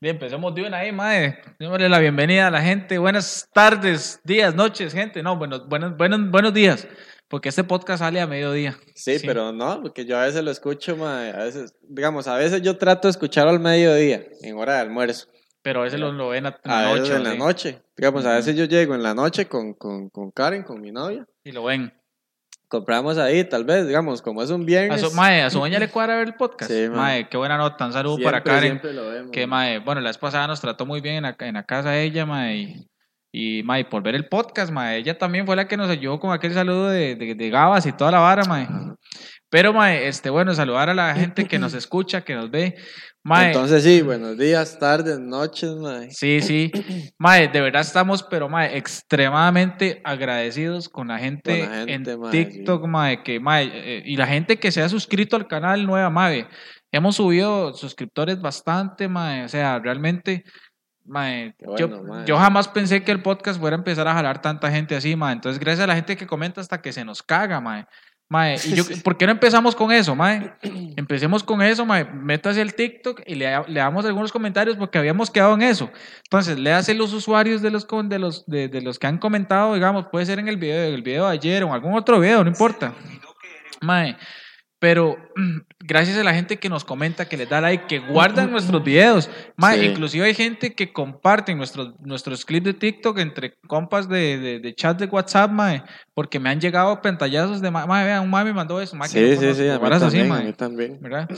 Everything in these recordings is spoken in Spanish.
Bien, empecemos de una ahí, mae. Démosle la bienvenida a la gente. Buenas tardes, días, noches, gente. No, bueno, buenos, buenos, buenos días. Porque este podcast sale a mediodía. Sí, pero no, porque yo a veces lo escucho, mae, a veces, digamos, a veces yo trato de escucharlo al mediodía, en hora de almuerzo. Pero a veces lo, lo ven a, A veces noche. en la noche. Digamos, a veces yo llego en la noche con, con, con Karen, con mi novia. Y lo ven. Compramos ahí, tal vez, digamos, como es un A viernes. su, mae, a su doña le cuadra ver el podcast. Sí, mae. mae. qué buena nota. Un saludo siempre, para Karen. Siempre lo vemos. Que, mae, bueno, la vez pasada nos trató muy bien en la, en la casa de ella, mae. Y, y, mae, por ver el podcast, mae. Ella también fue la que nos ayudó con aquel saludo de, de, de Gabas y toda la vara, mae. Pero, mae, este, bueno, saludar a la gente que nos escucha, que nos ve. Mae, Entonces sí, buenos días, tardes, noches, mae. Sí, sí. Mae, de verdad estamos, pero mae, extremadamente agradecidos con la gente, Con la gente, en mae, TikTok, mae, que mae, eh, y la gente que se ha suscrito al canal nueva, mae. Hemos subido suscriptores bastante, mae, o sea, realmente mae, yo, mae. yo jamás pensé que el podcast fuera a empezar a jalar tanta gente así, mae. Entonces, gracias a la gente que comenta hasta que se nos caga, mae. Mae, y yo, ¿por qué no empezamos con eso, mae? Empecemos con eso, mae. Métase al TikTok y le, le damos algunos comentarios porque habíamos quedado en eso. Entonces, léase los usuarios de los, de los, de, de los que han comentado, digamos, puede ser en el video, el video de ayer o en algún otro video, no importa. Mae, pero gracias a la gente que nos comenta, que les da like, que guardan nuestros videos. Sí. inclusive hay gente que comparten nuestros, nuestros clips de TikTok entre compas de, de, de chat de WhatsApp, mae, porque me han llegado pantallazos de, mae, mae, vea, un mae me mandó eso, mae, que Sí, no sí, sí, a mí así, a mae. mí también. ¿verdad?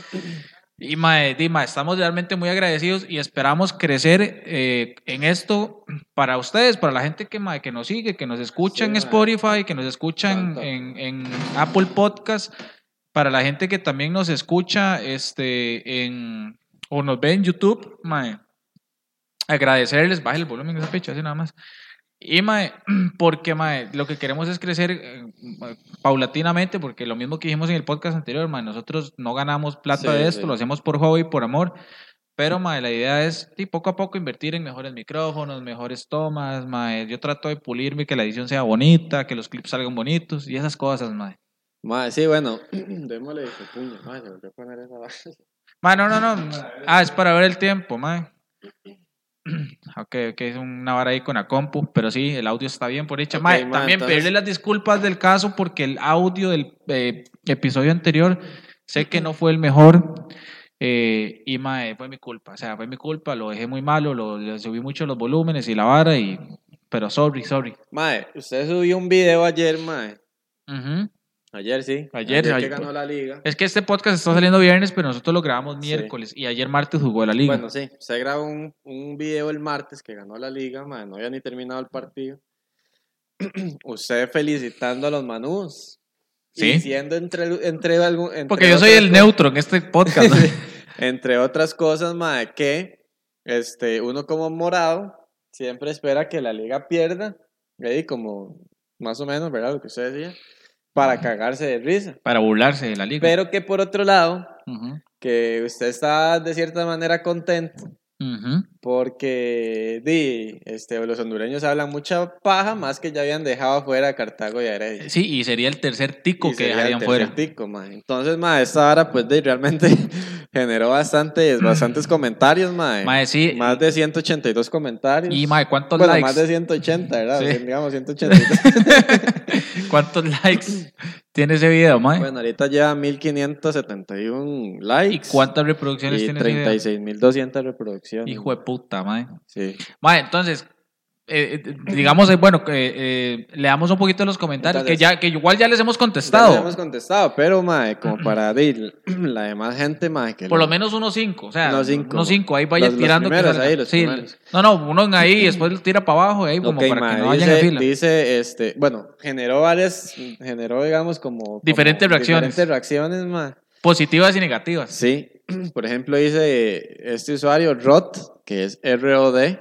Y mae, di, mae, estamos realmente muy agradecidos y esperamos crecer eh, en esto para ustedes, para la gente que, mae, que nos sigue, que nos escucha Sí, en. Spotify, que nos escucha en, Tanto. en- en Apple Podcast, para la gente que también nos escucha este, en, o nos ve en YouTube, mae, agradecerles, baje el volumen de esa fecha, así nada más. Y mae, porque mae, lo que queremos es crecer eh, paulatinamente, porque lo mismo que dijimos en el podcast anterior, mae, nosotros no ganamos plata Sí, de esto, sí. lo hacemos por hobby, por amor. Pero mae, la idea es sí, poco a poco invertir en mejores micrófonos, mejores tomas, mae. Yo trato de pulirme, que la edición sea bonita, que los clips salgan bonitos y esas cosas, mae. Mae, sí, bueno, démosle que puño, mae, se volvió a poner esa base. Mae, no, no, no. Ah, es para ver el tiempo, mae. Ok, ok, es una vara ahí con la compu, pero sí, el audio está bien por hecha. Ok, Mae, mae, también entonces- pedirle las disculpas del caso porque el audio del eh, episodio anterior sé que no fue el mejor. eh, y mae, fue mi culpa, o sea, fue mi culpa, lo dejé muy malo, lo, subí mucho los volúmenes y la vara, y, pero sorry, sorry. Mae, usted subió un video ayer, mae. Ujú. Ayer sí. Ayer, ayer. ganó la liga. Es que este podcast está saliendo viernes, pero nosotros lo grabamos miércoles y ayer martes jugó la liga. Bueno, sí, usted grabó un, un video el martes que ganó la liga, mae, no había ni terminado el partido. usted felicitando a los manús. Sí. Y siendo entre, entre algún. entre porque yo soy el cosas- neutro en este podcast. ¿no? Entre otras cosas, mae, que este, uno como morado siempre espera que la liga pierda. Ahí como más o menos, ¿verdad? Lo que usted decía. Para cagarse de risa. para burlarse de la liga. Pero que por otro lado, que usted está de cierta manera contento. Porque di, este, los hondureños hablan mucha paja, más que ya habían dejado afuera a Cartago y a Heredia. Sí, y sería el tercer tico Y que sería el dejarían tercer fuera. tico, ma. Entonces, ma, esta hora, pues, de, realmente generó bastantes, bastantes comentarios, ma. Mae, sí. Más de 182 comentarios. Y mae, ¿cuántos bueno, likes? más de 180, ¿verdad? Sí. Digamos 182. ¿Cuántos likes tiene ese video, mae? bueno, ahorita lleva 1571 likes. ¿Y cuántas reproducciones y tiene ese video? 36.200 reproducciones. Hijo de puta, mae. Sí. Mae, entonces, eh, eh, digamos, eh, bueno, que eh, leamos un poquito los comentarios, que ya que igual ya les hemos Ya contestado. les hemos contestado, pero, mae, como para di, la demás gente, mae, que Por lo- lo menos unos cinco, o sea, Unos unos cinco, ahí vaya Los- tirando. primeros ahí, los Sí, no, no, uno ahí y después tira para abajo, ahí como Ok, para mae, que no vayan en dice, fila. dice, este, bueno, generó varias, generó, digamos, como... Diferentes como reacciones. Diferentes reacciones, mae. Positivas y negativas. Sí, por ejemplo, dice este usuario, Rod, que es ROD,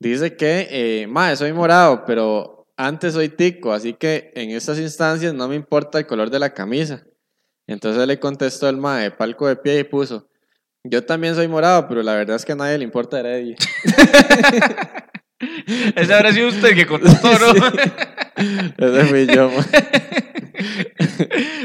dice que, eh, mae, soy morado, pero antes soy tico, así que en estas instancias no me importa el color de la camisa. Entonces le contestó el mae, palco de pie y puso, yo también soy morado, pero la verdad es que a nadie le importa Heredia. Ese habrá sido usted que contestó, ¿no? Ese fui yo, mae.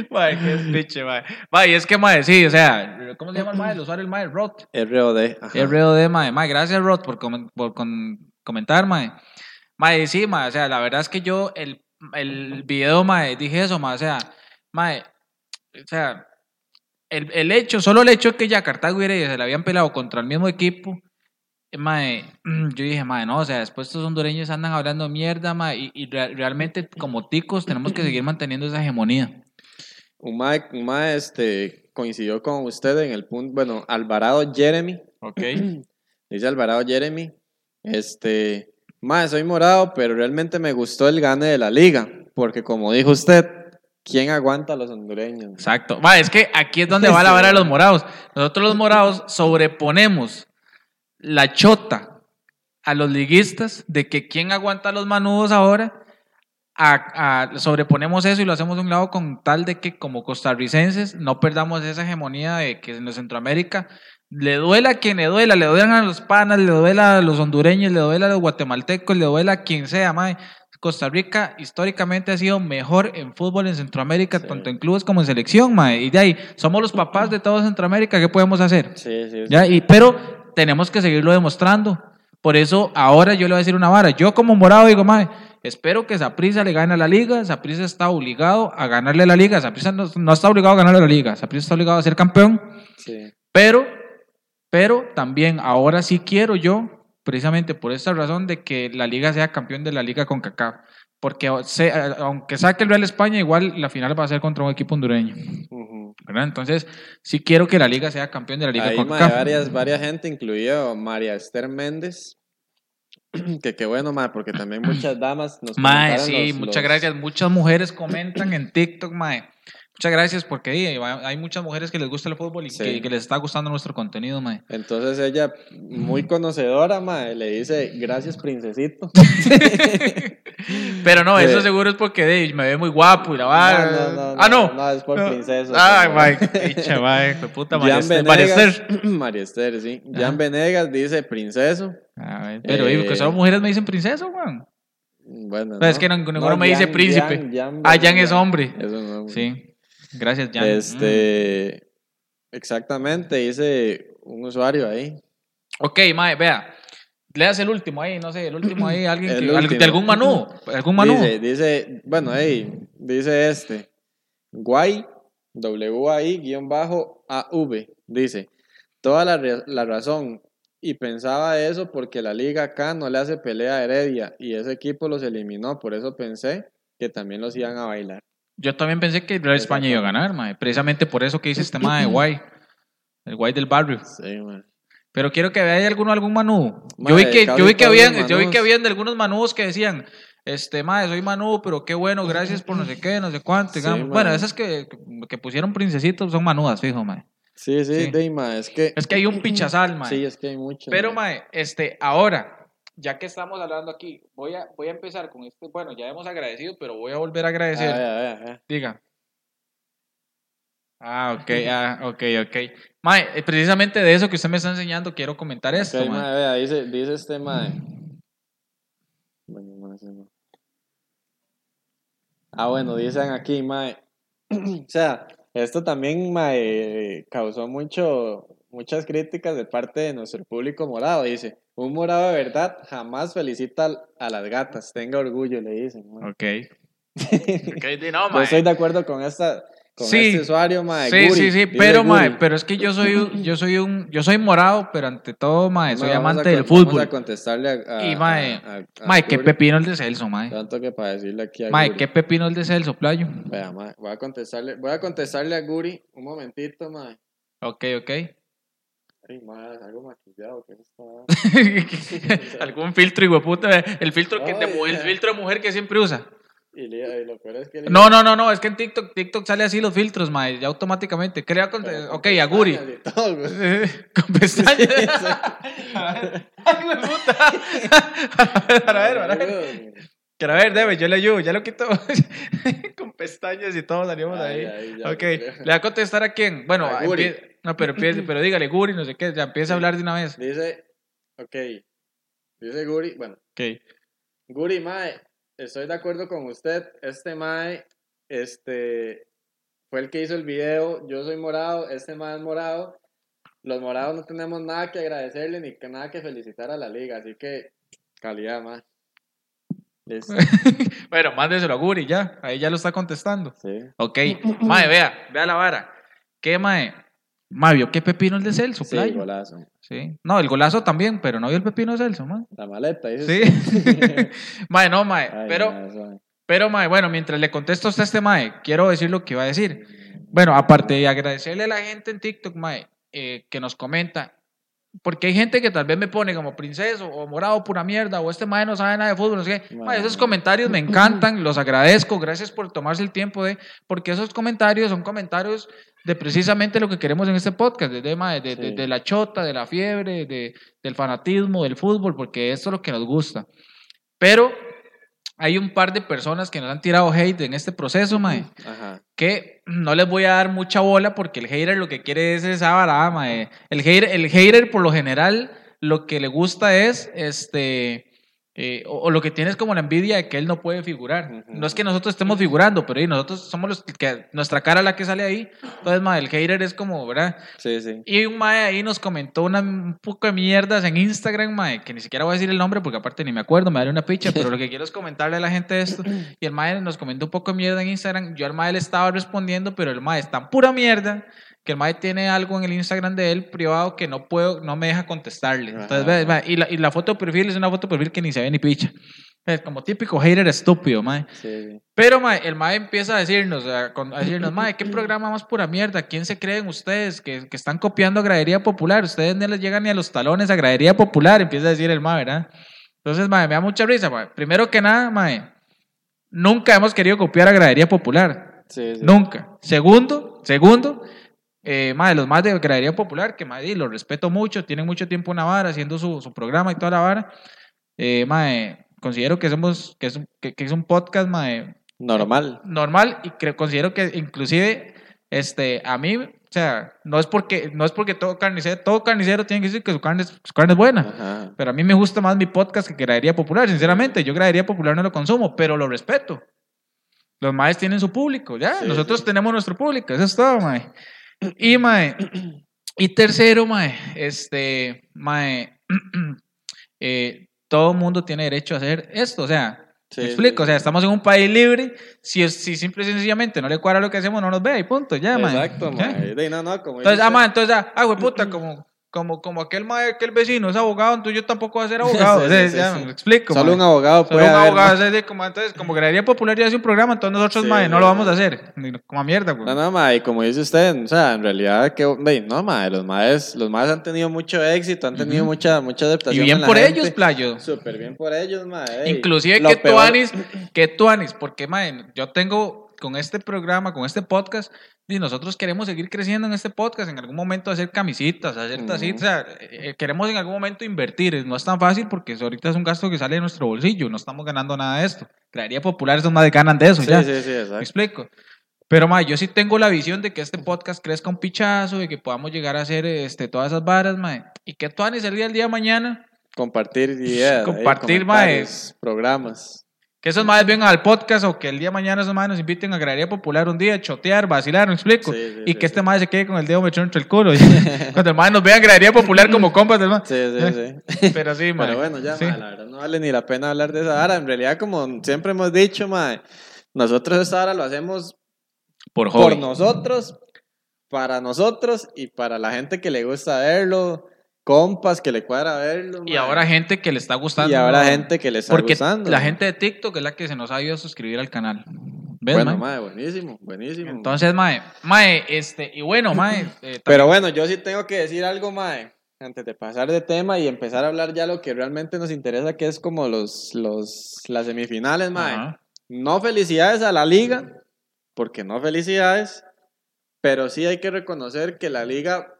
mae, qué despiche, mae. Mae, es que, mae, sí, o sea, ¿cómo se llama el mae? El usuario, el mae, Rod. ROD. ajá. ROD, mae. Mae, gracias, Rod, por, comen- por con- comentar, mae. Mae, sí, mae, o sea, la verdad es que yo, el, el video, mae, dije eso, mae, o sea, mae, o sea, el, el hecho, solo el hecho que ya Cartago y Heredia se le habían peleado contra el mismo equipo, mae, yo dije, mae, no, o sea, después estos hondureños andan hablando mierda, mae, y, y re- realmente como ticos tenemos que seguir manteniendo esa hegemonía. Un mae, un mae, este, coincidió con usted en el punto, bueno, Alvarado Jeremy, ¿Ok? dice Alvarado Jeremy, este, mae, soy morado, pero realmente me gustó el gane de la liga, porque como dijo usted, ¿quién aguanta a los hondureños? Exacto. Va, es que aquí es donde va la vara de los morados. Nosotros los morados sobreponemos la chota a los liguistas de que quién aguanta los manudos ahora. A, a- sobreponemos eso y lo hacemos de un lado con tal de que como costarricenses no perdamos esa hegemonía de que en Centroamérica le duela a quien le duela, le duelan a los panas, le duela a los hondureños, le duela a los guatemaltecos, le duela a quien sea, mae. Costa Rica históricamente ha sido mejor en fútbol en Centroamérica, Sí. tanto en clubes como en selección, mae. Y de ahí, somos los papás de todo Centroamérica, ¿qué podemos hacer? Sí, sí, ¿Ya? Y, pero tenemos que seguirlo demostrando. Por eso ahora yo le voy a decir una vara. Yo como morado digo, mae, espero que Saprissa le gane a la liga. Saprissa está obligado a ganarle a la liga. Saprissa no, no está obligado a ganarle a la liga. Saprissa está obligado a ser campeón. sí. Pero, pero también ahora sí quiero yo, precisamente por esta razón, de que la liga sea campeón de la liga con CACAF. Porque aunque saque el Real España, igual la final va a ser contra un equipo hondureño. Entonces, sí quiero que la liga sea campeón de la liga Ahí, con varias, varias gente, incluido María Esther Méndez, que qué bueno, mae, porque también muchas damas nos Mae, sí, los- muchas los- gracias. Muchas mujeres comentan en TikTok, mae. Muchas gracias porque di, hay muchas mujeres que les gusta el fútbol y Sí. que, que les está gustando nuestro contenido, mae. Entonces ella, muy conocedora, mae, le dice, gracias, princesito. Pero no, eso Sí. seguro es porque di, me ve muy guapo y la. No, no, no, ah, no. no, es por princeso, Ay, qué dicha, mae. Fue puta. María Esther, sí. Jan Venegas dice princeso. A ver, pero que Eh, solo mujeres me dicen princesa, weón. Bueno, No, es que no- ninguno me dice príncipe. Jan- Jan Ah, Jan es hombre. Es un hombre. Sí. Gracias, Jan. Mm. Este, exactamente, dice un usuario ahí. Ok, mae, vea. Leas el último ahí, no sé, el último ahí, alguien El que, al- de último. algún manú, algún manú. Dice, dice, bueno, ahí, dice este, guay, W-A-I, guion bajo, A-V, dice, toda la, la razón, y pensaba eso porque la liga acá no le hace pelea a Heredia, y ese equipo los eliminó, por eso pensé que también los iban a bailar. Yo también pensé que Real España iba a ganar, mae. Precisamente por eso que dice este mae de guay. El guay del barrio. Sí, man. Pero quiero que vea alguno algún manú. Yo vi que, yo vi que habían, yo vi que habían de algunos manús que decían, este mae, soy manú, pero qué bueno, gracias por no sé qué, no sé cuánto. Sí, bueno, esas que, que pusieron princesitos son manudas, fijo, mae. Sí, sí, Sí. Deima, es que... Es que hay un pichazal, mae. Sí, es que hay mucho. Pero, mae. mae, este, ahora, ya que estamos hablando aquí, voy a, voy a empezar con este, bueno, ya hemos agradecido, pero voy a volver a agradecer. A ver, a ver, a ver. Diga. Ah, ok, ah, ok, ok. Mae, eh, precisamente de eso que usted me está enseñando, quiero comentar esto, Ok, mae. mae, vea, dice, dice este mae. Bueno. Ah, bueno, dicen aquí, mae. o sea, esto también mae, causó mucho, muchas críticas de parte de nuestro público morado. Dice, un morado de verdad jamás felicita a las gatas. Tenga orgullo, le dicen. mae. Ok. Ok, di, no, Yo mae. estoy de acuerdo con esta, con Sí. este usuario, mae. Sí, Guri, sí, sí, pero, mae, pero es que yo soy, un- yo soy un, yo soy morado, pero ante todo, mae, soy Mae, amante del con- Vamos fútbol. a contestarle a, a- Y, mae, a- a- a Mae, qué pepino el de Celso, mae. Tanto que para decirle aquí a Mae, Guri. qué pepino el de Celso, playo. Vea, mae, voy a contestarle, voy a contestarle a Guri un momentito, mae. Ok, ok. Ay, algo maquillado, ¿qué es esta? Algún filtro, hijo puta. El filtro, que Ay, el filtro de mujer que siempre usa. Y, le- y lo peor es que le- No, no, no, no, es que en TikTok, TikTok sale así los filtros, mae, ya automáticamente. ¿Qué le va a Pero contar? con Ok, a Guri. pestañas y todo, güey. Con pestañas. Sí, Ay, de puta. A ver, a ver, a ver. Quiero ver, debe, yo le ayudo, ya lo quito. Con pestañas y todo salimos Ay, ahí. ay, ya ok, creo. ¿le va a contestar a quién? Bueno, A Guri. empie- no, pero, empiece- pero dígale Guri, no sé qué, ya empieza a hablar de una vez. Dice, ok, dice Guri, bueno, Ok. Guri, mae, estoy de acuerdo con usted, este mae este, fue el que hizo el video, yo soy morado, este man es morado. Los morados no tenemos nada que agradecerle ni que- nada que felicitar a la liga, así que calidad. Listo. Bueno, mándeselo a Guri ya. Ahí ya lo está contestando. Sí. Ok. Mae, vea, vea la vara. ¿Qué, mae? Mae, vio qué pepino el de Celso, Sí, playo? golazo. Sí. No, el golazo también, pero no vio el pepino de Celso, mae. La maleta, dices. Sí. mae, no, mae. Ay, pero, ma, pero, mae, bueno, mientras le contesto a usted este mae, quiero decir lo que iba a decir. Bueno, aparte de agradecerle a la gente en TikTok, mae, eh, que nos comenta, porque hay gente que tal vez me pone como princeso o morado pura mierda o este mae no sabe nada de fútbol, no sé qué. Esos comentarios me encantan, los agradezco, gracias por tomarse el tiempo de, porque esos comentarios son comentarios de precisamente lo que queremos en este podcast, de, de, de- Sí. de la chota, de la fiebre, de, del fanatismo, del fútbol, porque esto es lo que nos gusta. Pero hay un par de personas que nos han tirado hate en este proceso, mae Ajá. que no les voy a dar mucha bola porque el hater lo que quiere es esa varada, mae. El hater, el hater por lo general lo que le gusta es este eh, o, o lo que tiene es como la envidia de que él no puede figurar. No es que nosotros estemos figurando, pero nosotros somos los que nuestra cara la que sale ahí. Entonces, mae, el hater es como, ¿verdad? Sí, sí. Y un mae ahí nos comentó una, un poco de mierdas en Instagram, mae, que ni siquiera voy a decir el nombre porque aparte ni me acuerdo, me daré una picha, pero lo que quiero es comentarle a la gente esto. Y el mae nos comentó un poco de mierda en Instagram. Yo al mae le estaba respondiendo, pero el mae es tan pura mierda que el mae tiene algo en el Instagram de él privado que no puedo, no me deja contestarle. Entonces, ve, y, la, y la foto de perfil es una foto de perfil que ni se ve ni picha. Es como típico hater estúpido, mae. Sí. Pero mae, el mae empieza a decirnos, a, decirnos, mae, ¿qué programa más pura mierda? ¿Quién se creen ustedes que, que están copiando a Gradería Popular? Ustedes no les llegan ni a los talones a Gradería Popular, empieza a decir el mae, ¿verdad? Entonces, mae, me da mucha risa, mae. Primero que nada, mae, nunca hemos querido copiar a Gradería Popular. Sí, sí. Nunca. Segundo, segundo, eh, mae, los más de Gradería Popular, que mae, los respeto mucho, tienen mucho tiempo en Navarra haciendo su, su programa y toda la vara. Eh, mae, considero que somos, que es, un- que, que es un podcast, Normal. normal y creo, considero que inclusive este a mí o sea no es porque no es porque todo carnicero todo carnicero tiene que decir que su carne es, su carne es buena Ajá. pero a mí me gusta más mi podcast que Gradería Popular sinceramente yo Gradería Popular no lo consumo pero lo respeto los maes tienen su público ya Sí, nosotros sí. tenemos nuestro público eso es todo mae y mae y tercero mae este mae eh, todo mundo tiene derecho a hacer esto o sea Sí, ¿Me explico? sí, O sea, estamos en un país libre. Si, si simple y sencillamente no le cuadra lo que hacemos, no nos ve y punto. Ya, man. Exacto, mae. De- No, no, como Entonces, dice ah, man, entonces, ah, ah, güey, puta, como, como, como aquel, mae, aquel vecino es abogado, entonces yo tampoco voy a ser abogado. Sí, O sea, sí, sí, ya, sí. me explico. Solo mae. un abogado Solo puede un haber, abogado. ¿no? de como, entonces, como Gradería Popular ya hace un programa, entonces nosotros, mae, no lo vamos a hacer. Como a mierda, güey. No, no, mae, como dice usted, o sea, en realidad, que, no, mae, los maes, los maes han tenido mucho éxito, han tenido mucha, mucha y aceptación. bien por gente. ellos, playo. Súper bien por ellos, mae. Inclusive que peor- tuanis, que tuanis, porque mae, yo tengo con este programa, con este podcast, y nosotros queremos seguir creciendo en este podcast, en algún momento hacer camisitas, hacer tacitas, o sea, eh, eh, queremos en algún momento invertir, no es tan fácil porque ahorita es un gasto que sale de nuestro bolsillo, no estamos ganando nada de esto. Crearía popular, esos más ganan de eso, Sí, ya. sí, sí, ¿Me exacto. explico? Pero, mae, yo sí tengo la visión de que este podcast crezca un pichazo y que podamos llegar a hacer este, todas esas varas, mae. Y que Tuanis el día, el día de mañana Compartir ideas. Compartir, comentarios, Programas. Que esos madres vengan al podcast o que el día de mañana esos madres nos inviten a Gradería Popular un día, chotear, vacilar, ¿me explico? Sí, sí, y sí, que este madre se quede con el dedo metido entre el culo. Cuando el madre nos vea en Gradería Popular como compas del madre. Sí, sí, sí. Pero sí, madre. Pero bueno, ya, la verdad no vale ni la pena hablar de esa vara. En realidad, como siempre hemos dicho, mae, nosotros esta vara lo hacemos Por por nosotros, para nosotros y para la gente que le gusta verlo, compas que le cuadra verlo. Y ahora gente que le está gustando. Y ahora gente que le está Porque gustando. la gente de TikTok es la que se nos ha ido a suscribir al canal. ¿Ves, Bueno, mae? buenísimo, buenísimo. Entonces, mae, mae, este, y bueno, mae. eh, Pero bueno, yo sí tengo que decir algo, mae, antes de pasar de tema y empezar a hablar ya lo que realmente nos interesa, que es como los, los, las semifinales, mae. No felicidades a la liga, porque no felicidades, pero sí hay que reconocer que la liga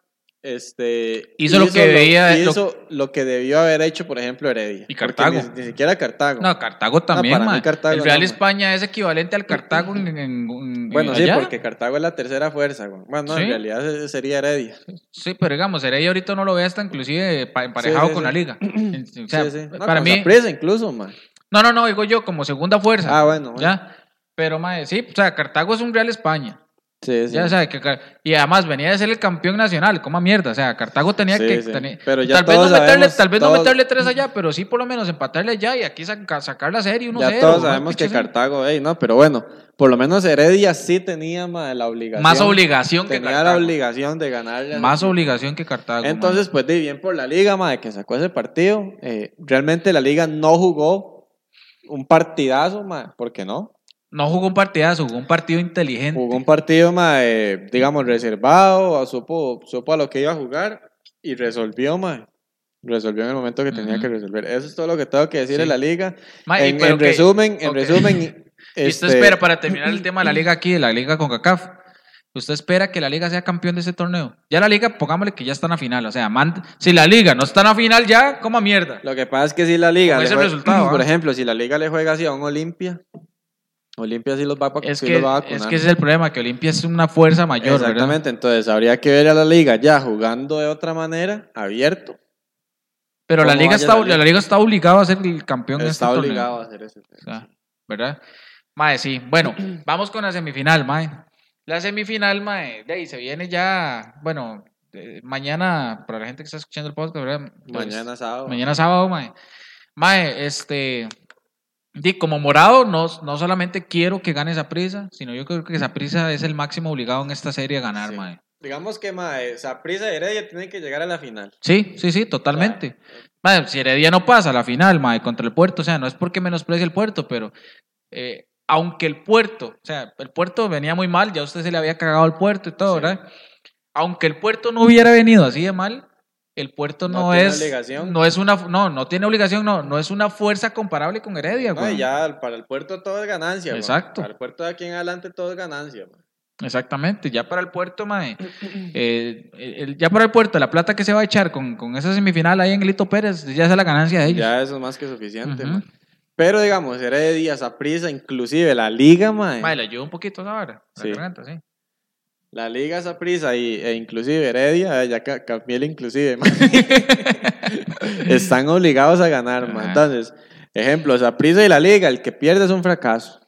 este, Hizo lo que debía- hizo lo que debió haber hecho, por ejemplo, Heredia. Y Cartago. Ni, ni siquiera Cartago. No, Cartago también. Cartago el Real no. España es equivalente al Cartago en, en- en- bueno, sí, porque Cartago es la tercera fuerza. Bueno, no, Sí. en realidad se- sería Heredia. Sí, pero digamos, Heredia ahorita no lo ve hasta inclusive pa- emparejado Sí, sí, con la liga. O sea, Sí, sí. No, para mí... Saprissa incluso, man. No, no, no, digo yo como segunda fuerza. Ah, bueno, bueno. ¿Ya? Pero, mae, sí, o sea, Cartago es un Real España. Sí, sí. Ya sabe que y además venía de ser el campeón nacional, como mierda, o sea, Cartago tenía Sí, que tenía- Pero ya tal vez no meterle, sabemos, tal vez no meterle tres allá, pero sí por lo menos empatarle allá y aquí saca- sacar la serie 1-0. Ya todos sabemos que. Cartago, ey, no, pero bueno, por lo menos Heredia sí tenía ma, la obligación. más obligación que Tenía la Cartago. obligación de ganarle. a Más obligación que Cartago. Entonces, pues di bien por la liga, ma, de que sacó ese partido. Eh, realmente la liga no jugó un partidazo, ma, ¿por qué no? No jugó un partidazo, jugó un partido inteligente. Jugó un partido, ma, eh, digamos, reservado, supo, supo a lo que iba a jugar y resolvió, ma. Resolvió en el momento que tenía que resolver. Eso es todo lo que tengo que decir Sí. de la liga. Ma, y en, resumen, en resumen. Y usted este, espera, para terminar el tema de la liga aquí, de la liga con CACAF, ¿usted espera que la liga sea campeón de ese torneo? Ya la liga, pongámosle que ya está en la final, o sea, man- si la liga no está en la final ya, coma mierda. Lo que pasa es que si la liga. Juega- resultado, por ¿ah? ejemplo, si la liga le juega así a un Olimpia, Olimpia sí los va, a- Es sí que, los va a es vacunar. que ese es el problema, que Olimpia es una fuerza mayor, ¿verdad? Exactamente, entonces habría que ver a la liga ya jugando de otra manera, abierto. Pero la ¿Cómo liga, está, la la, liga? liga está obligada a ser el campeón de este Está torneo. obligado a hacer eso. O sea, ¿verdad? Mae, sí. Bueno, vamos con la semifinal, Mae. La semifinal, Mae, de ahí se viene ya, bueno, eh, mañana, para la gente que está escuchando el podcast, ¿verdad? Pues, Mañana sábado. Mañana sábado, Mae. Mae, este, di, como morado, no, no solamente quiero que gane esa prisa, sino yo creo que esa prisa es el máximo obligado en esta serie a ganar, Sí. Mae. Digamos que mae, Saprissa y Heredia tienen que llegar a la final. Sí, sí, sí, totalmente. Mae, si Heredia no pasa a la final, mae, contra el Puerto, o sea, no es porque menosprecie el Puerto, pero eh, aunque el Puerto, o sea, el Puerto venía muy mal, ya usted se le había cagado el Puerto y todo, Sí. ¿verdad? Aunque el Puerto no hubiera venido así de mal, el Puerto No no, tiene es, obligación. no es una, no, no tiene obligación, no, no es una fuerza comparable con Heredia, No, güey. ya para el puerto todo es ganancia. Exacto. Para el puerto de aquí en adelante todo es ganancia. mae. Exactamente, ya para el Puerto, mae, eh, el- ya para el Puerto, la plata que se va a echar con, con esa semifinal ahí en Elito Pérez, ya es la ganancia de ellos. Ya eso es más que suficiente. Mae. Pero digamos, Heredia, Saprissa, inclusive la liga, mae. Mae, le ayuda un poquito la Sí. garganta, sí. La liga Saprissa y, e inclusive Heredia, eh, ya ca- cambié el inclusive, están obligados a ganar. Entonces, ejemplo, Saprissa y la liga, el que pierde es un fracaso.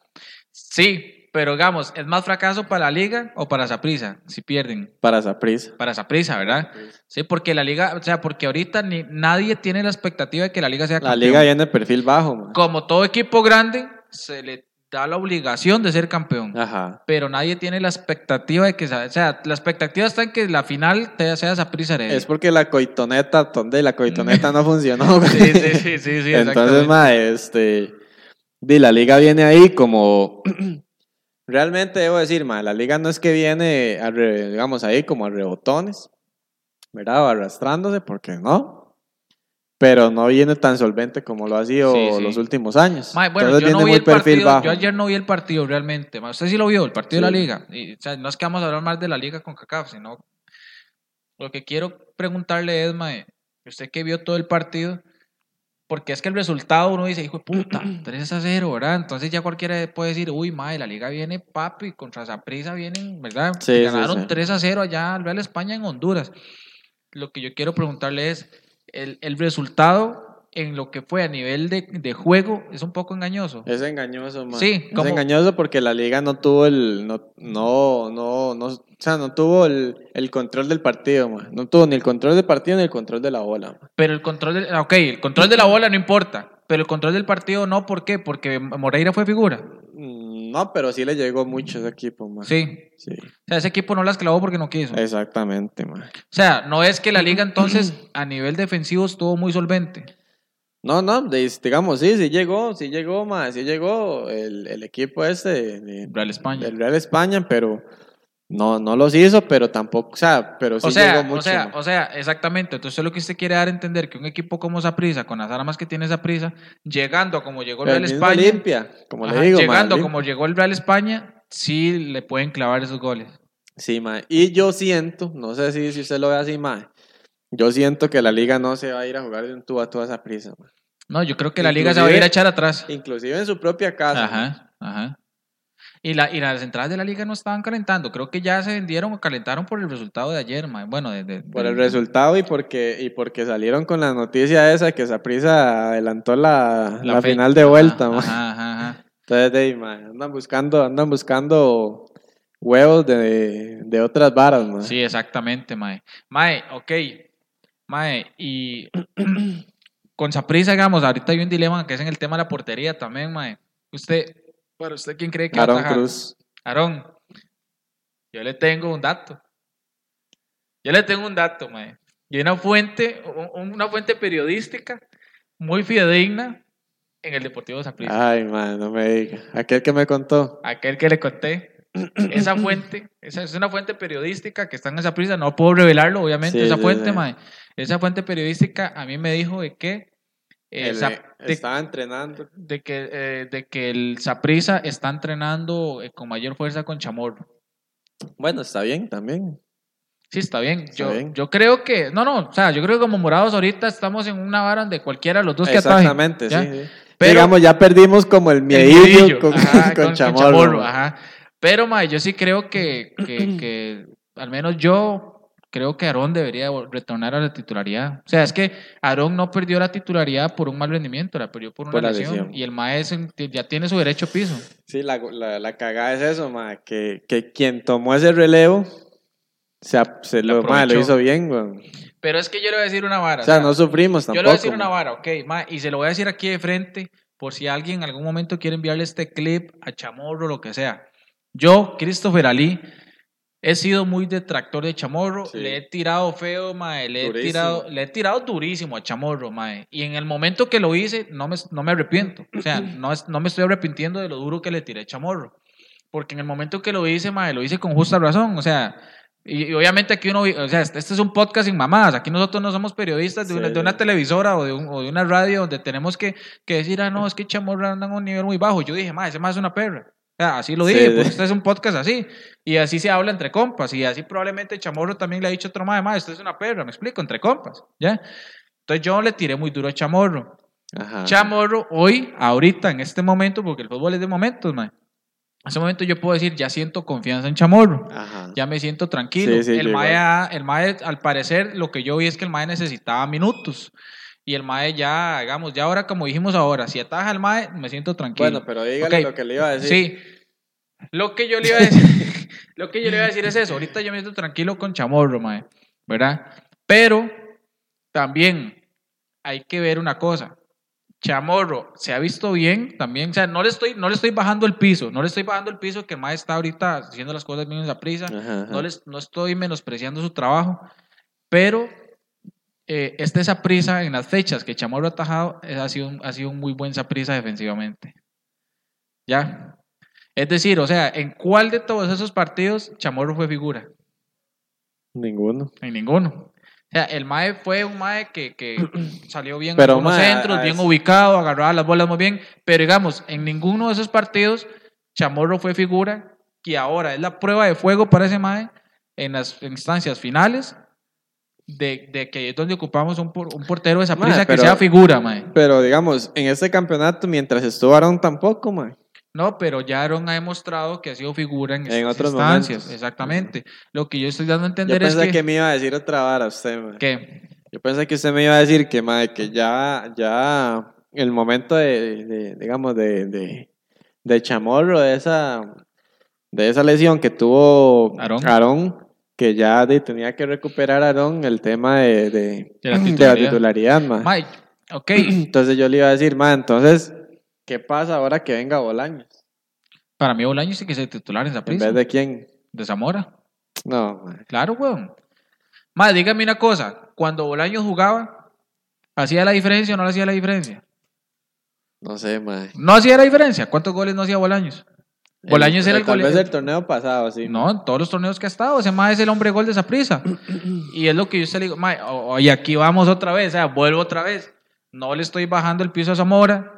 Sí, pero digamos, ¿es más fracaso para la liga o para Saprisa si pierden? Para Saprissa. Para Saprisa, ¿verdad? Sí, porque la liga, o sea, porque ahorita ni, nadie tiene la expectativa de que la liga sea La liga viene de perfil bajo. Como todo equipo grande, se le da la obligación de ser campeón. Ajá. Pero nadie tiene la expectativa de que, o sea, la expectativa está en que la final te sea Saprisa Heredia. Es porque la coitoneta, donde la coitoneta no funcionó. güey. Sí, sí, sí, sí, sí, Entonces, mae, este, di, la liga viene ahí como, realmente debo decir, mae, la liga no es que viene, a re- digamos, ahí como a rebotones, ¿verdad? O arrastrándose, porque no. Pero no viene tan solvente como lo ha sido Sí, sí. los últimos años. Mae, bueno, Entonces yo no viene vi muy el perfil partido, bajo. yo ayer no vi el partido realmente. mae. Usted sí lo vio, el partido de la Sí. liga. Y, o sea, no es que vamos a hablar más de la liga con CACAF, sino lo que quiero preguntarle es, mae, usted que vio todo el partido, porque es que el resultado uno dice, hijo de puta, 3 a 0, ¿verdad? Entonces ya cualquiera puede decir, uy, mae, la liga viene papi, contra Zaprisa vienen, ¿verdad? Sí, sí, Ganaron sí. 3 a 0 allá al Real España en Honduras. Lo que yo quiero preguntarle es, el, el resultado en lo que fue a nivel de, de juego es un poco engañoso. Es engañoso, mae. Sí, es engañoso porque la liga no tuvo el, no, no, no, no, o sea, no tuvo el, el control del partido, mae. No tuvo ni el control del partido ni el control de la bola. Pero el control del, ah, ok, el control de la bola no importa, pero el control del partido no, ¿por qué? Porque Moreira fue figura. No, pero sí le llegó mucho ese equipo, mae. Sí. Sí, O sea, ese equipo no las clavó porque no quiso. exactamente, mae. O sea, no es que la liga entonces a nivel defensivo estuvo muy solvente. No, no, digamos, sí, sí llegó, sí llegó, mae, sí llegó el, el equipo ese de- de- Real España. del Real España, pero no, no los hizo, pero tampoco, o sea, pero sí o sea, llegó mucho. o sea, mae. o sea, exactamente. Entonces lo que usted quiere dar a entender que un equipo como Saprisa, con las armas que tiene Saprisa, llegando como llegó el Real España, como ajá, le digo, llegando como llegó el Real España, sí le pueden clavar esos goles. Sí, mae. Y yo siento, no sé si, si usted lo ve así, mae. Yo siento que la liga no se va a ir a jugar de un tú a toda esa prisa, mae. No, yo creo que la liga se va a ir a echar atrás. Inclusive en su propia casa. Ajá, ajá. Y, la, y las entradas de la liga no estaban calentando. Creo que ya se vendieron o calentaron por el resultado de ayer, mae. Bueno, de, de- Por el resultado y porque, y porque salieron con la noticia esa que Saprisa adelantó la, la, final de vuelta, ajá, ajá, ajá. Entonces, de, mae, andan buscando, andan buscando huevos de, de otras varas, mae. Sí, exactamente, mae. Mae, ok. Mae, y con Saprisa, digamos, ahorita hay un dilema que es en el tema de la portería también, mae. Usted, bueno, ¿usted quién cree que va a Aaron atajar? Cruz. Aarón, yo le tengo un dato. Yo le tengo un dato, mae. Y una fuente, un- una fuente periodística muy fidedigna en el Deportivo Saprissa. Ay, man, no me diga. Aquel que me contó. Aquel que le conté. Esa fuente, esa es una fuente periodística que está en esa prisa, no puedo revelarlo, obviamente, Sí, esa sí, fuente, sí. mae. Esa fuente periodística a mí me dijo de que eh, El- de, estaba entrenando. de que eh, de que el Saprissa está entrenando eh, con mayor fuerza con Chamorro. Bueno, está bien también. Sí, está bien. Está yo, bien. yo creo que, no, no, o sea, yo creo que como morados ahorita estamos en una vara donde cualquiera de los dos que atajen. Exactamente, ¿ya? sí. sí. Pero- Digamos, ya perdimos como el miedillo con, ajá, con, Chamorro. ajá. Pero, mae, yo sí creo que, que, que, al menos yo creo que Aarón debería retornar a la titularidad. O sea, es que Aarón no perdió la titularidad por un mal rendimiento, la perdió por una Por lesión, lesión. Y el mae es en- ya tiene su derecho piso. Sí, la, la, la cagada es eso, ma, que, que quien tomó ese relevo se, se Lo ma, lo hizo bien, weón. Pero es que yo le voy a decir una vara. O sea, o sea, no sufrimos Yo tampoco. le voy a decir una vara, ok, ma, y se lo voy a decir aquí de frente por si alguien en algún momento quiere enviarle este clip a Chamorro, lo que sea. Yo, Christopher Ali, he sido muy detractor de Chamorro, Sí. le he tirado feo, mae, le he tirado, le he tirado durísimo a Chamorro, mae, y en el momento que lo hice no me, no me arrepiento, o sea, no, es- no me estoy arrepintiendo de lo duro que le tiré a Chamorro, porque en el momento que lo hice, mae, lo hice con justa razón, o sea, y, y obviamente aquí uno, o sea, este este es un podcast sin mamadas, aquí nosotros no somos periodistas de una, Sí. de una televisora o de, un- o de una radio donde tenemos que, que decir, ah, no, es que Chamorro anda en un nivel muy bajo. Yo dije, ma, ese más es una perra. Sea, así lo dije, sí. pues este es un podcast así. Y así se habla entre compas. Y así probablemente Chamorro también le ha dicho a otro madre, ma, esto es una perra, me explico, entre compas. ¿Ya? Entonces yo le tiré muy duro a Chamorro. Ajá. Chamorro, hoy, ahorita, en este momento, porque el fútbol es de momentos, ma. En ese momento yo puedo decir, ya siento confianza en Chamorro Ajá. ya me siento tranquilo. Sí, sí, el, mae, el Mae, al parecer, lo que yo vi es que el Mae necesitaba minutos. Y el Mae ya, digamos, ya ahora, como dijimos ahora, si ataja el Mae, me siento tranquilo. Bueno, pero dígale lo que le iba a decir. Sí. Lo que yo le iba a decir, lo que yo le iba a decir es eso. Ahorita yo me siento tranquilo con Chamorro, Mae, ¿verdad? Pero también hay que ver una cosa. Chamorro se ha visto bien también, o sea, no le estoy, no le estoy bajando el piso, no le estoy bajando el piso que el Mae está ahorita haciendo las cosas bien a prisa. Ajá, ajá. No, les, no estoy menospreciando su trabajo, pero eh, esta esa prisa en las fechas que Chamorro ha atajado eh, ha sido, un- ha sido un muy buen prisa defensivamente. ¿Ya? Es decir, o sea, ¿en cuál de todos esos partidos Chamorro fue figura? Ninguno. En ninguno. O sea, el Mae fue un Mae que, que salió bien Pero, en mae, centros, a- a bien ubicado, agarraba las bolas muy bien, pero digamos, en ninguno de esos partidos Chamorro fue figura, que ahora es la prueba de fuego para ese Mae en las instancias finales de, de que es donde ocupamos un, por- un portero de esa Mae, prisa que sea figura, Mae. Pero digamos, en este campeonato, mientras estuvo Aaron tampoco, ma. No, pero ya Aaron ha demostrado que ha sido figura en, estas otros instancias. momentos. Exactamente. Lo que yo estoy dando a Yo entender es pensé que, que... me iba a decir otra vara usted, ma. que- Yo pensé que usted me iba a decir que, ma, que ya, ya el momento de, de- digamos, de, de, de chamorro, de esa, de esa lesión que tuvo Aarón. Que ya de- tenía que recuperar Aarón el tema de, de, De la de titularidad. titularidad, ma. Mae, ok, Entonces yo le iba a decir, ma, entonces, ¿qué pasa ahora que venga Bolaños? para mí Bolaños sí que es el titular en esa En vez de quién? De Zamora. No, ma. Claro, weón. Más, dígame una cosa. Cuando Bolaños jugaba, ¿hacía la diferencia o no le hacía la diferencia? no sé, ma. No hacía la diferencia. ¿Cuántos goles no hacía Bolaños? Bolaños era el Tal vez el torneo pasado, sí. No, todos los torneos que ha estado. Ese más es el hombre gol de esa prisa. y es lo que yo se le digo. mae, o- o- y aquí vamos otra vez. O sea, vuelvo otra vez. No le estoy bajando el piso a Zamora.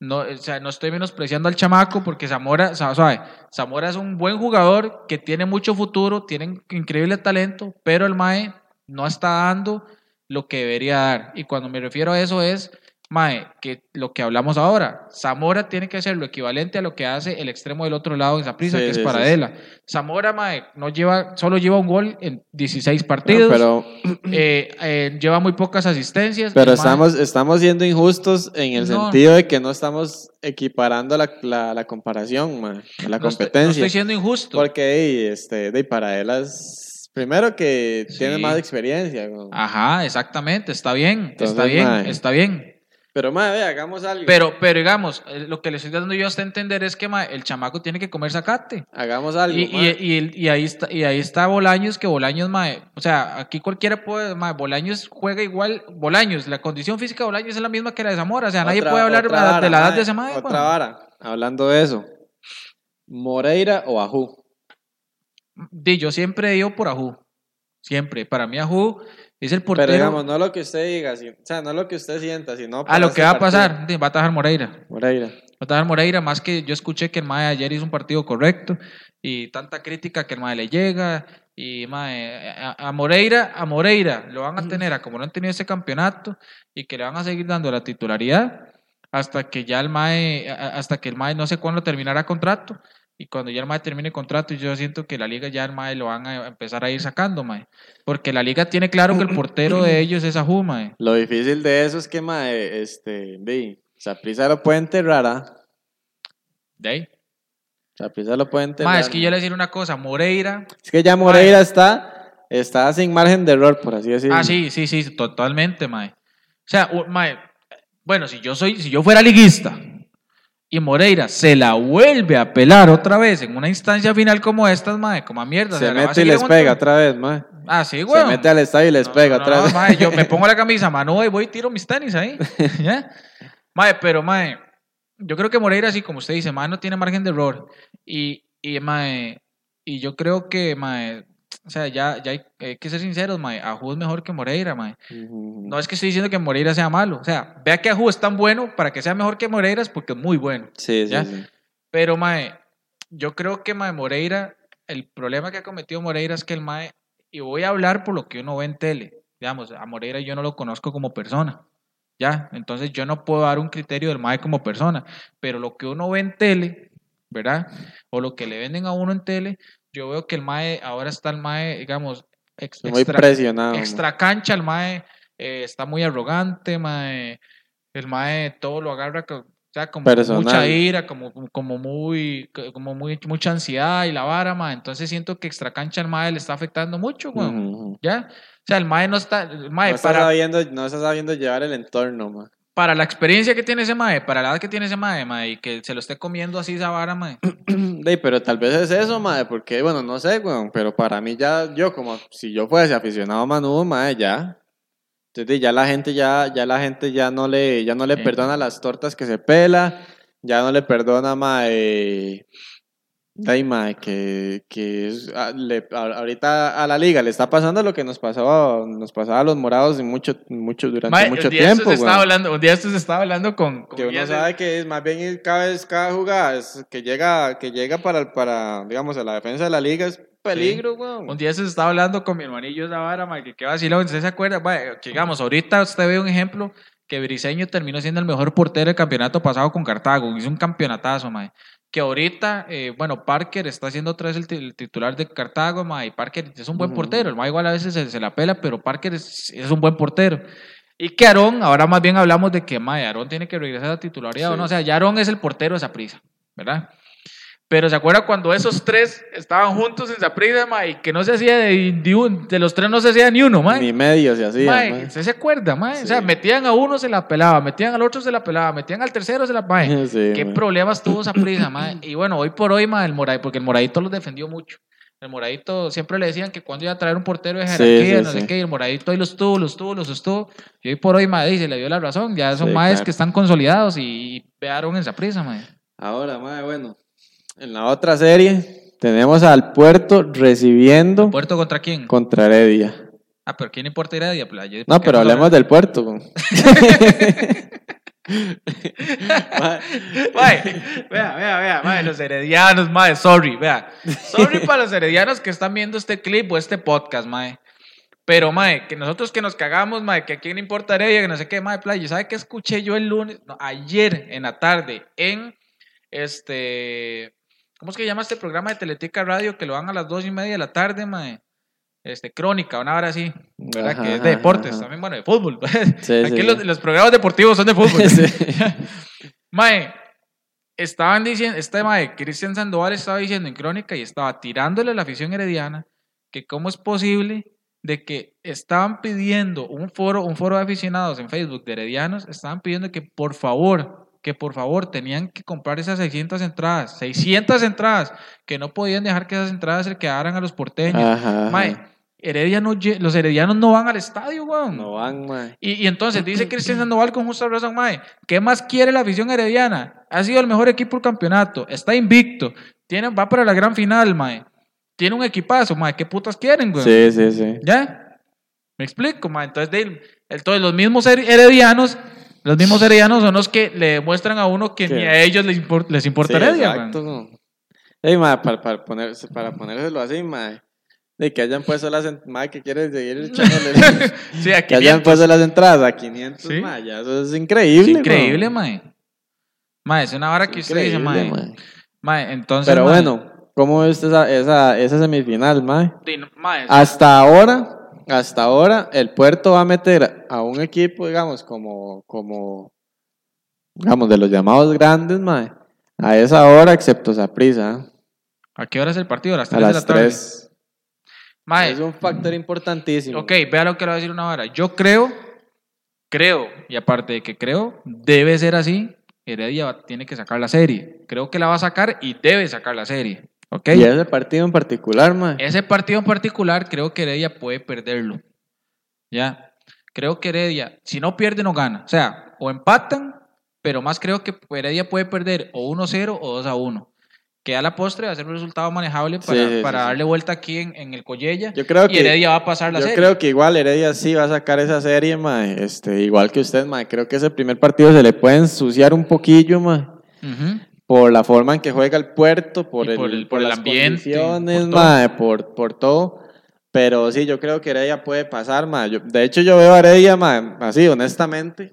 No, o sea, no estoy menospreciando al chamaco porque Zamora, sa- suave, Zamora es un buen jugador que tiene mucho futuro, tiene increíble talento, pero el Mae no está dando lo que debería dar. Y cuando me refiero a eso es, mae, que lo que hablamos ahora, Zamora tiene que hacer lo equivalente a lo que hace el extremo del otro lado en Saprissa, Sí, que es sí, sí, Paradela. Zamora, mae, no lleva, solo lleva un gol en 16 partidos, Pero, eh, eh, lleva muy pocas asistencias. pero mae- estamos, estamos siendo injustos en el No. sentido de que no estamos equiparando la, la, la comparación, ma, la no estoy- no competencia. estoy siendo injusto. Porque este, de Paradela es, primero que tiene más experiencia. Ajá, exactamente, está bien, está bien, mae. está bien. Pero, madre, hagamos algo. Pero, pero digamos, eh, lo que le estoy dando yo hasta entender es que el chamaco tiene que comer zacate. hagamos algo. Y, ma. y, y, el- y ahí está, y ahí está Bolaños, que Bolaños, mae, o sea, aquí cualquiera puede, Bolaños juega igual, Bolaños, la condición física de Bolaños es la misma que la de Zamora, o sea, nadie puede hablar de la edad de ese mae. Otra vara, hablando de eso. Moreira o Ajú. Di, yo siempre digo por Ajú, siempre, para mí Ajú es el portero, Pero digamos, no lo que usted diga, si- o sea, no lo que usted sienta, sino. a lo que va a pasar, va a atajar Moreira. Moreira. Va a atajar Moreira, más que yo escuché que el mae ayer hizo un partido correcto y tanta crítica que el mae le llega y mae, a, a Moreira, a Moreira lo van a tener a como no han tenido este campeonato y que le van a seguir dando la titularidad hasta que ya el mae, hasta que el mae no sé cuándo terminará contrato y cuando ya el mae termine contrato yo siento que la liga ya el mae lo van a empezar a ir sacando mae, porque la liga tiene claro que el portero de ellos es Ajú mae. Lo difícil de eso es que, mae, este, vi, Saprissa lo puede enterrar, ¿ah? De ahí. Saprissa lo puede enterrar. Mae, es que yo le decir una cosa, Moreira Es que ya Moreira está, está sin margen de error, por así decirlo. Ah, sí, sí, sí, totalmente, mae. O sea, mae, bueno, si yo soy, si yo fuera liguista y Moreira se la vuelve a pelar otra vez en una instancia final como estas, mae, como a mierda. Se a mete y les pega otra vez, mae. Ah, sí, Se güey. mete al estadio y les pega otra vez. mae, yo me pongo la camisa mano y voy y tiro mis tenis ahí. ¿ya? Mae, pero mae, yo creo que Moreira, así como usted dice, mae, no tiene margen de error. Y, y mae, y yo creo que, mae, o sea, ya, ya hay, hay que ser sinceros, mae, Ajú es mejor que Moreira, mae. No es que estoy diciendo que Moreira sea malo. O sea, vea que Ajú es tan bueno para que sea mejor que Moreira es porque es muy bueno. Sí, sí, sí. Pero, Mae, yo creo que Mae Moreira, el problema que ha cometido Moreira es que el Mae, y voy a hablar por lo que uno ve en tele. Digamos, a Moreira yo no lo conozco como persona. Ya, entonces yo no puedo dar un criterio del Mae como persona. Pero lo que uno ve en tele, ¿verdad? O lo que le venden a uno en tele, yo veo que el Mae, ahora está el Mae, digamos, ex- Muy extra- presionado. extra cancha, el mae eh, está muy arrogante, mae, el mae todo lo agarra co- o sea, como con Personal. mucha ira, como, como muy, como muy, mucha ansiedad y la vara, mae. Entonces siento que extra cancha el mae le está afectando mucho, ujú. ¿Ya? O sea, el mae no está, el mae, No está, sabiendo, no está sabiendo llevar el entorno, mae. Para la experiencia que tiene ese mae, para la edad que tiene ese mae, mae, y que se lo esté comiendo así esa vara, mae. Pero tal vez es eso, mae, porque, bueno, no sé, weón, pero para mí ya, yo como, si yo fuese aficionado a Manu, mae, ya, entonces ya la gente ya, ya la gente ya no le, ya no le Sí. perdona las tortas que se pela, ya no le perdona, mae, dey, mae, que, que es- a- le- a- ahorita a la liga le está pasando lo que nos pasaba, nos pasaba a los morados mucho, mucho, durante Mae, mucho un día tiempo, se estaba hablando, un día esto se estaba hablando con, con Que uno sabe que es más bien cada vez cada jugada es que llega que llega para para digamos a la defensa de la liga es peligro, weón. Un día se estaba hablando con mi hermanillo esa vara, mae, que qué vacilón, ¿usted se acuerda? Mae, que digamos, ahorita usted ve un ejemplo que Briseño terminó siendo el mejor portero del campeonato pasado con Cartago, hizo un campeonatazo, mae. Que ahorita, eh, bueno, Parker está siendo otra vez el, ti- el titular de Cartago, mae, y Parker es un buen portero, el mae igual a veces se, se la pela, pero Parker es, es un buen portero. Y que Aarón, ahora más bien hablamos de que, mae, Aarón tiene que regresar a la titularidad, o no, o sea, ya Aarón es el portero de esa prisa, ¿verdad? Pero se acuerda cuando esos tres estaban juntos en Zaprisa, ma, y que no se hacía de, de, un- de los tres no se hacía ni uno, ma. Ni medio se hacía, Ma, mae. ¿Usted se acuerda, ma? O sea, metían a uno, se la pelaba, metían al otro, se la pelaba, metían al tercero, se la ma. Sí, Qué problemas tuvo esa prisa, ma. Y bueno, hoy por hoy, ma, el Moradito, porque el Moradito los defendió mucho. El Moradito siempre le decían que cuando iba a traer un portero de jerarquía, sí, no sé qué, y el Moradito hoy los tuvo, los tuvo, los sostuvo. Y hoy por hoy, ma, y se le dio la razón. Ya son maes claro. que están consolidados y, pegaron esa prisa, ma. Ahora, mae, bueno, en la otra serie tenemos al Puerto recibiendo ¿Puerto contra quién? contra Heredia. Ah, pero ¿quién importa Heredia? Pues, yo- No, ¿por qué pero hablemos del Puerto. Mae, Mae, vea, vea, vea, mae, los heredianos, mae, sorry, vea. Sorry para los heredianos que están viendo este clip o este podcast, mae. Pero, mae, que nosotros que nos cagamos, mae, que a quién le importa Heredia, que no sé qué, mae, playa. ¿Sabe qué escuché yo el lunes? No, ayer en la tarde en este. ¿Cómo es que llama este programa de Teletica Radio que lo dan a las dos y media de la tarde, mae? Este, crónica, una hora así, ¿verdad? Ajá, que es de deportes, ajá. también, bueno, de fútbol. Sí, Aquí sí. los, los programas deportivos son de fútbol. Sí. Mae, estaban diciendo, este Mae, Cristian Sandoval estaba diciendo en crónica y estaba tirándole a la afición herediana que cómo es posible de que estaban pidiendo un foro, un foro de aficionados en Facebook de heredianos, estaban pidiendo que por favor, que por favor tenían que comprar esas 600 entradas, 600 entradas, que no podían dejar que esas entradas se quedaran a los porteños. Ajá. Mae, Heredia no los heredianos no van al estadio, weón. No van, mae. Y, y entonces dice Cristian Sandoval con justa razón, mae, ¿qué más quiere la afición herediana? Ha sido el mejor equipo del campeonato, está invicto, tiene, va para la gran final, mae. Tiene un equipazo, mae, ¿qué putas quieren, güey? Sí, sí, sí. ¿Ya? ¿Me explico, mae? Entonces, de- entonces los mismos her- heredianos, los mismos heredianos son los que le demuestran a uno que ni a ellos les, impor- les importa Sí, Heredia, exacto. no. Ey, mae, para, para, ponerse, para ponérselo así, mae. De que hayan puesto las entradas, que quieres seguir echándole. Sí, a que hayan 500. puesto las entradas a 500, Sí. mae, ya eso es increíble. Es increíble, mae. Mae, es una hora que usted dice, mae. Mae, entonces, Pero bueno, ¿cómo viste esa, esa, esa semifinal, di- mae, Hasta ahora, hasta ahora, el puerto va a meter a un equipo, digamos, como, como digamos, de los llamados grandes, mae, a esa hora, excepto Saprisa, ¿A qué hora es el partido? A las a 3 de la tarde. 3. Mae, Es un factor importantísimo. ok, vea lo que le voy a decir una hora. Yo creo, creo, y aparte de que creo, debe ser así. Heredia va- tiene que sacar la serie. Creo que la va a sacar y debe sacar la serie. ¿Ok? Y ese partido en particular, mae. Ese partido en particular, creo que Heredia puede perderlo. ¿Ya? Creo que Heredia, si no pierde, no gana. O sea, o empatan, pero más creo que Heredia puede perder o 1-0 o 2-1. Que a la postre va a ser un resultado manejable para, Sí, sí, sí, para sí. darle vuelta aquí en, en el Collella. Yo creo y que Heredia va a pasar la yo serie. creo que igual Heredia sí va a sacar esa serie, mae. Este, igual que usted, mae. Creo que ese primer partido se le puede ensuciar un poquillo, mae. Ujú. Por la forma en que juega el puerto, por, el, por el- por el las ambiente, condiciones, por mae, por, por todo. Pero sí, yo creo que Heredia puede pasar, mae. Yo- de hecho, yo veo a Heredia, mae, así, honestamente,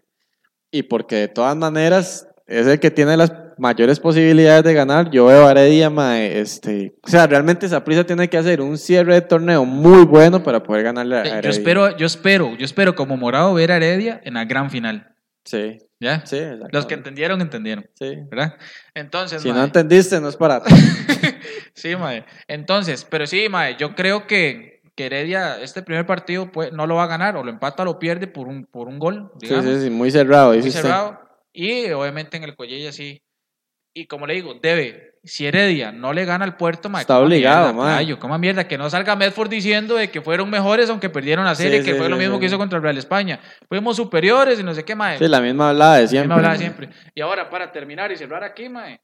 y porque de todas maneras es el que tiene las mayores posibilidades de ganar. Yo veo a Heredia, mae, este, o sea, realmente Saprissa tiene que hacer un cierre de torneo muy bueno para poder ganarle a Eh, Heredia. Yo espero, yo espero, yo espero como morado ver a Heredia en la gran final. Sí, ¿Ya? sí. Los que entendieron, entendieron. Sí. ¿Verdad? Entonces, Si no entendiste, no es para ti. sí, mae. Entonces, pero sí, mae, yo creo que, que Heredia este primer partido pues, no lo va a ganar, o lo empata o lo pierde por un, por un gol, Sí, digamos. sí, sí, muy cerrado, muy cerrado. Y obviamente en el Collella sí. Y como le digo, debe. Si Heredia no le gana al puerto, mae, Está obligado, mierda, coma mierda. Que no salga Medford diciendo de que fueron mejores aunque perdieron la serie, Sí, que sí, fue lo mismo que hizo contra el Real España. Fuimos superiores y no sé qué, mae. Sí, la misma hablada de siempre. siempre. Y ahora, para terminar y cerrar aquí, mae,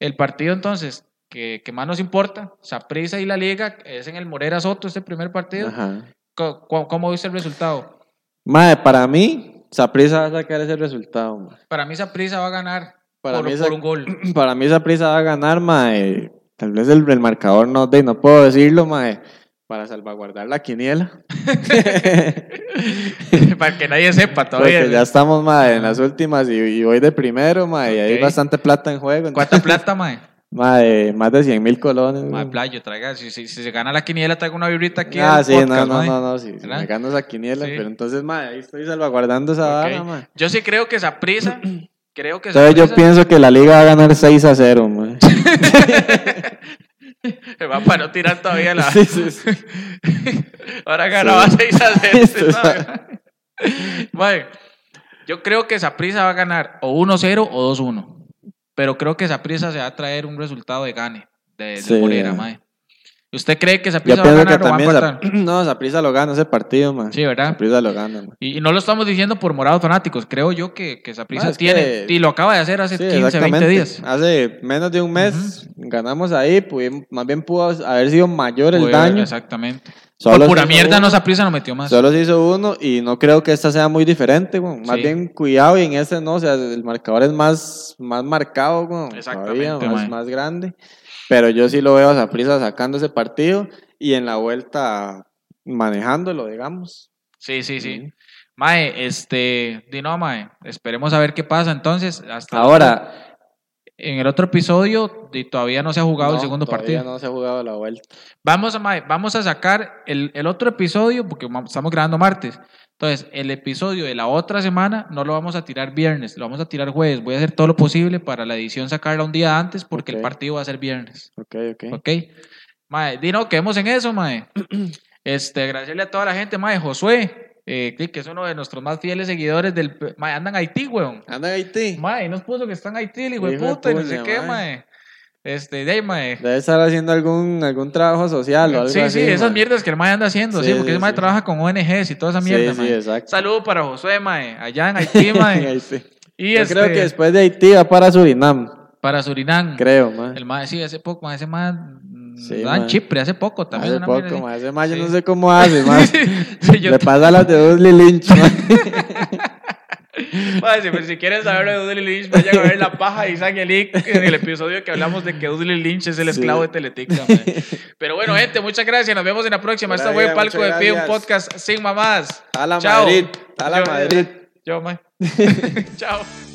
el partido entonces que, que más nos importa, Saprissa y la Liga, es en el Morera Soto este primer partido. Ajá. Co- ¿Cómo, viste el resultado? Mae, para mí, Saprissa va a sacar ese resultado. mae. Para mí Saprissa va a ganar Para por, mí, por esa- un gol. para mí Saprissa va a ganar, mae. Tal vez el, el marcador no, de, no puedo decirlo, mae. Para salvaguardar la quiniela. para que nadie sepa todavía. Porque ya estamos, mae, en las últimas y, y voy de primero, mae. Y hay bastante plata en juego. ¿Cuánta plata, mae? Mae, más de 100 mil colones. Mae. playo, traiga, si, si, si se gana la quiniela, traigo una vibrita aquí. Ah, sí, podcast, no, no, no, no, sí, ¿Verdad? me gano esa quiniela, Sí. pero entonces, mae, ahí estoy salvaguardando esa Ok. vara, mae. Yo sí creo que Saprissa, creo que Entonces yo pienso que la liga va a ganar 6 a 0, mae. Va para no tirar todavía la. Sí, sí, sí. Ahora ganaba Sí. 6 a 0. Sí, usted sabe. Mae, yo creo que Saprissa va a ganar o 1-0 o 2-1. Pero creo que Saprissa se va a traer un resultado de gane de, de Sí. Morera, mae. ¿Usted cree que Yo Saprissa va a pienso que ganar o va a también, empatar? Zap- no, Saprissa lo gana ese partido, man. Sí, ¿verdad? Saprissa lo gana, man. Y, y no lo estamos diciendo por morados fanáticos. Creo yo que, que Saprissa es tiene. que- Y lo acaba de hacer hace Sí, 15, 20 exactamente. días. Hace menos de un mes ganamos ahí, pudimos- más bien pudo haber sido mayor el daño. Exactamente. Solo por pura mierda, uno, no Saprissa no metió más. Solo se hizo uno y no creo que esta sea muy diferente, güey. Más Sí. bien cuidado y en este no, o sea, el marcador es más, más marcado, güey. Exactamente, todavía, más, mae. más grande. Pero yo sí lo veo a Saprissa sacando ese partido y en la vuelta manejándolo, digamos. Sí, sí, sí. Mae, este, di no, mae, esperemos a ver qué pasa entonces. Hasta Ahora, en el otro episodio di, todavía no se ha jugado el segundo todavía partido. no se ha jugado la vuelta. Vamos a, mae, vamos a sacar el, el otro episodio, porque estamos grabando martes. Entonces, el episodio de la otra semana no lo vamos a tirar viernes, lo vamos a tirar jueves. Voy a hacer todo lo posible para la edición sacarla un día antes, porque el partido va a ser viernes. Ok, ok. ¿Ok? Mae, di no, quedemos en eso, mae. Este, agradecerle a toda la gente, mae. Josué, eh, que que es uno de nuestros más fieles seguidores del... Mae, andan en Haití, weón. Anda en Haití. Mae, nos puso que está en Haití, el hijo de puta, y no sé qué, mae. Este, de ahí, mae. Debe estar haciendo algún, algún trabajo social o algo Sí, así. sí, esas mae. mierdas que el mae anda haciendo, sí, Sí, porque sí, ese mae sí. trabaja con ONGs y toda esa mierda, sí, mae. sí, exacto. Saludo para Josué, mae, allá en Haití, mae. Haití. y Yo este, creo que después de Haití va para Surinam, para Surinam. creo, mae. El mae, sí, hace poco, mae, ese mae Sí, mae. Chipre, hace poco también. Hace poco, mae. Ese mae yo Sí. no sé cómo hace, mae. Sí, Le pasa las de Dudley Lynch. Mae, si, si quieren saber de Dudley Lynch, vayan a ver La Paja y Isaac Elick en el episodio que hablamos de que Dudley Lynch es el Sí. esclavo de Teletica. Pero bueno, gente, muchas gracias. Nos vemos en la próxima. Esto fue Palco de Pie, un podcast sin mamás. A la Chao. Madrid, a la Yo- Madrid. Yo. Chao.